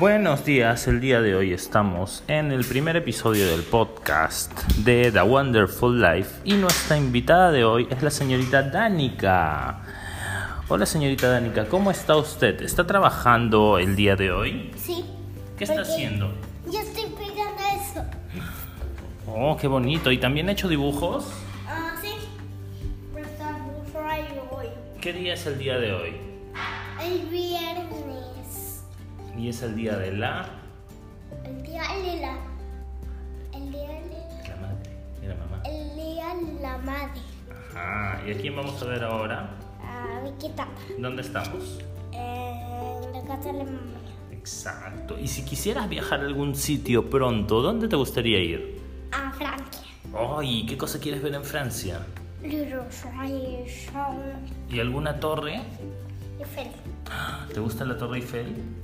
Buenos días, el día de hoy estamos en el primer episodio del podcast de The Wonderful Life y nuestra invitada de hoy es la señorita Danica. Hola señorita Danica, ¿cómo está usted? ¿Está trabajando el día de hoy? Sí. ¿Qué está haciendo? Yo estoy pegando eso. Oh, qué bonito. ¿Y también ha hecho dibujos? Ah, sí. ¿Qué día es el día de hoy? Y es el día de la... El día de la. El día de. La madre, de la mamá. El día de la madre. Ajá, ¿y a quién vamos a ver ahora? Ah, mi tata. ¿Dónde estamos? En la casa de la mamá. Exacto. Y si quisieras viajar a algún sitio pronto, ¿dónde te gustaría ir? A Francia. Ay, ¿qué cosa quieres ver en Francia? ¿Y alguna torre? Eiffel. ¿Te gusta la Torre Eiffel?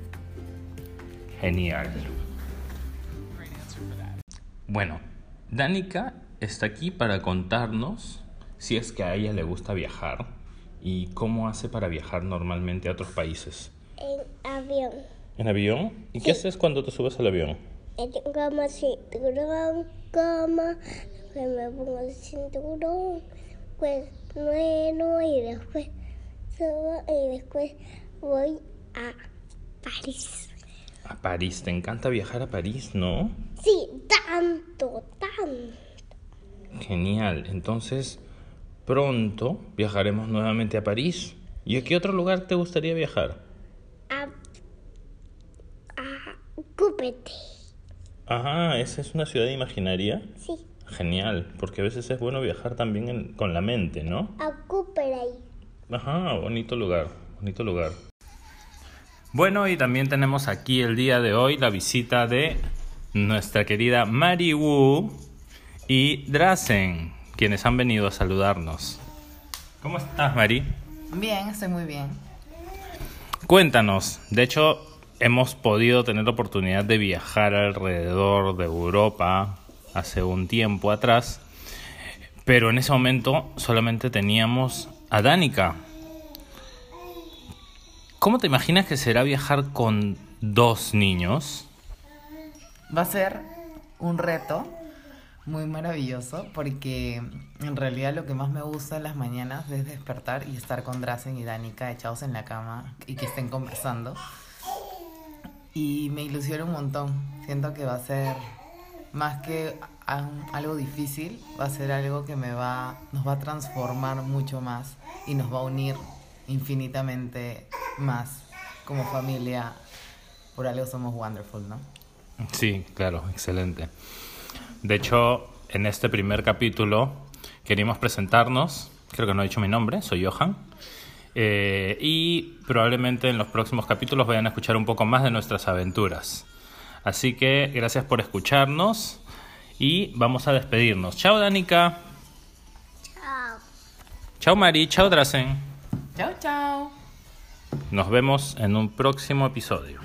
Genial. Bueno, Danica está aquí para contarnos si es que a ella le gusta viajar y cómo hace para viajar normalmente a otros países. En avión. ¿En avión? ¿Y qué haces cuando te subes al avión? Como cinturón, como que me pongo el cinturón, pues bueno y después subo y después voy a París. A París, te encanta viajar a París, ¿no? Sí, tanto, tanto. Genial, entonces pronto viajaremos nuevamente a París. ¿Y a qué otro lugar te gustaría viajar? A, a Cúpete. Ajá, esa es una ciudad imaginaria. Sí, Genial, porque a veces es bueno viajar también en- con la mente, ¿no? a Cúpete. Ajá, bonito lugar, bonito lugar. Bueno, y también tenemos aquí el día de hoy la visita de nuestra querida Mari Wu y Drazen, quienes han venido a saludarnos. ¿Cómo estás, Mari? Bien, estoy muy bien. Cuéntanos, de hecho hemos podido tener la oportunidad de viajar alrededor de Europa hace un tiempo atrás, pero en ese momento solamente teníamos a Danica. ¿Cómo te imaginas que será viajar con dos niños? Va a ser un reto muy maravilloso porque en realidad lo que más me gusta en las mañanas es despertar y estar con Drazen y Danica echados en la cama y que estén conversando. Y me ilusiona un montón. Siento que va a ser más que algo difícil, va a ser algo que me va, nos va a transformar mucho más y nos va a unir infinitamente más como familia. Por algo somos wonderful, ¿no? Sí, claro, excelente. De hecho, en este primer capítulo queríamos presentarnos, creo que no he dicho mi nombre, soy Johan, eh, y probablemente en los próximos capítulos vayan a escuchar un poco más de nuestras aventuras. Así que gracias por escucharnos y vamos a despedirnos. Chao Danica, Chao. chao Mari, chao Drazen. Chao, chao. Nos vemos en un próximo episodio.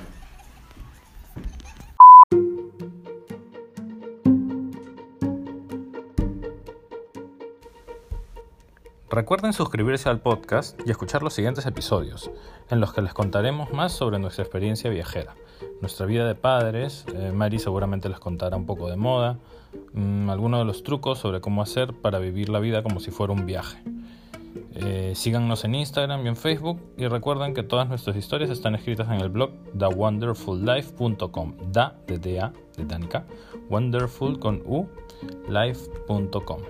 Recuerden suscribirse al podcast y escuchar los siguientes episodios, en los que les contaremos más sobre nuestra experiencia viajera, nuestra vida de padres, eh, seguramente les contará un poco de moda, mm, algunos de los trucos sobre cómo hacer para vivir la vida como si fuera un viaje. Eh, síganos en Instagram y en Facebook y recuerden que todas nuestras historias están escritas en el blog thewonderfullife.com da de da de Danica wonderful con u life.com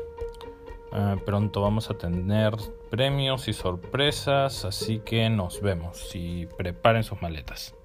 Eh, pronto vamos a tener premios y sorpresas así que nos vemos y preparen sus maletas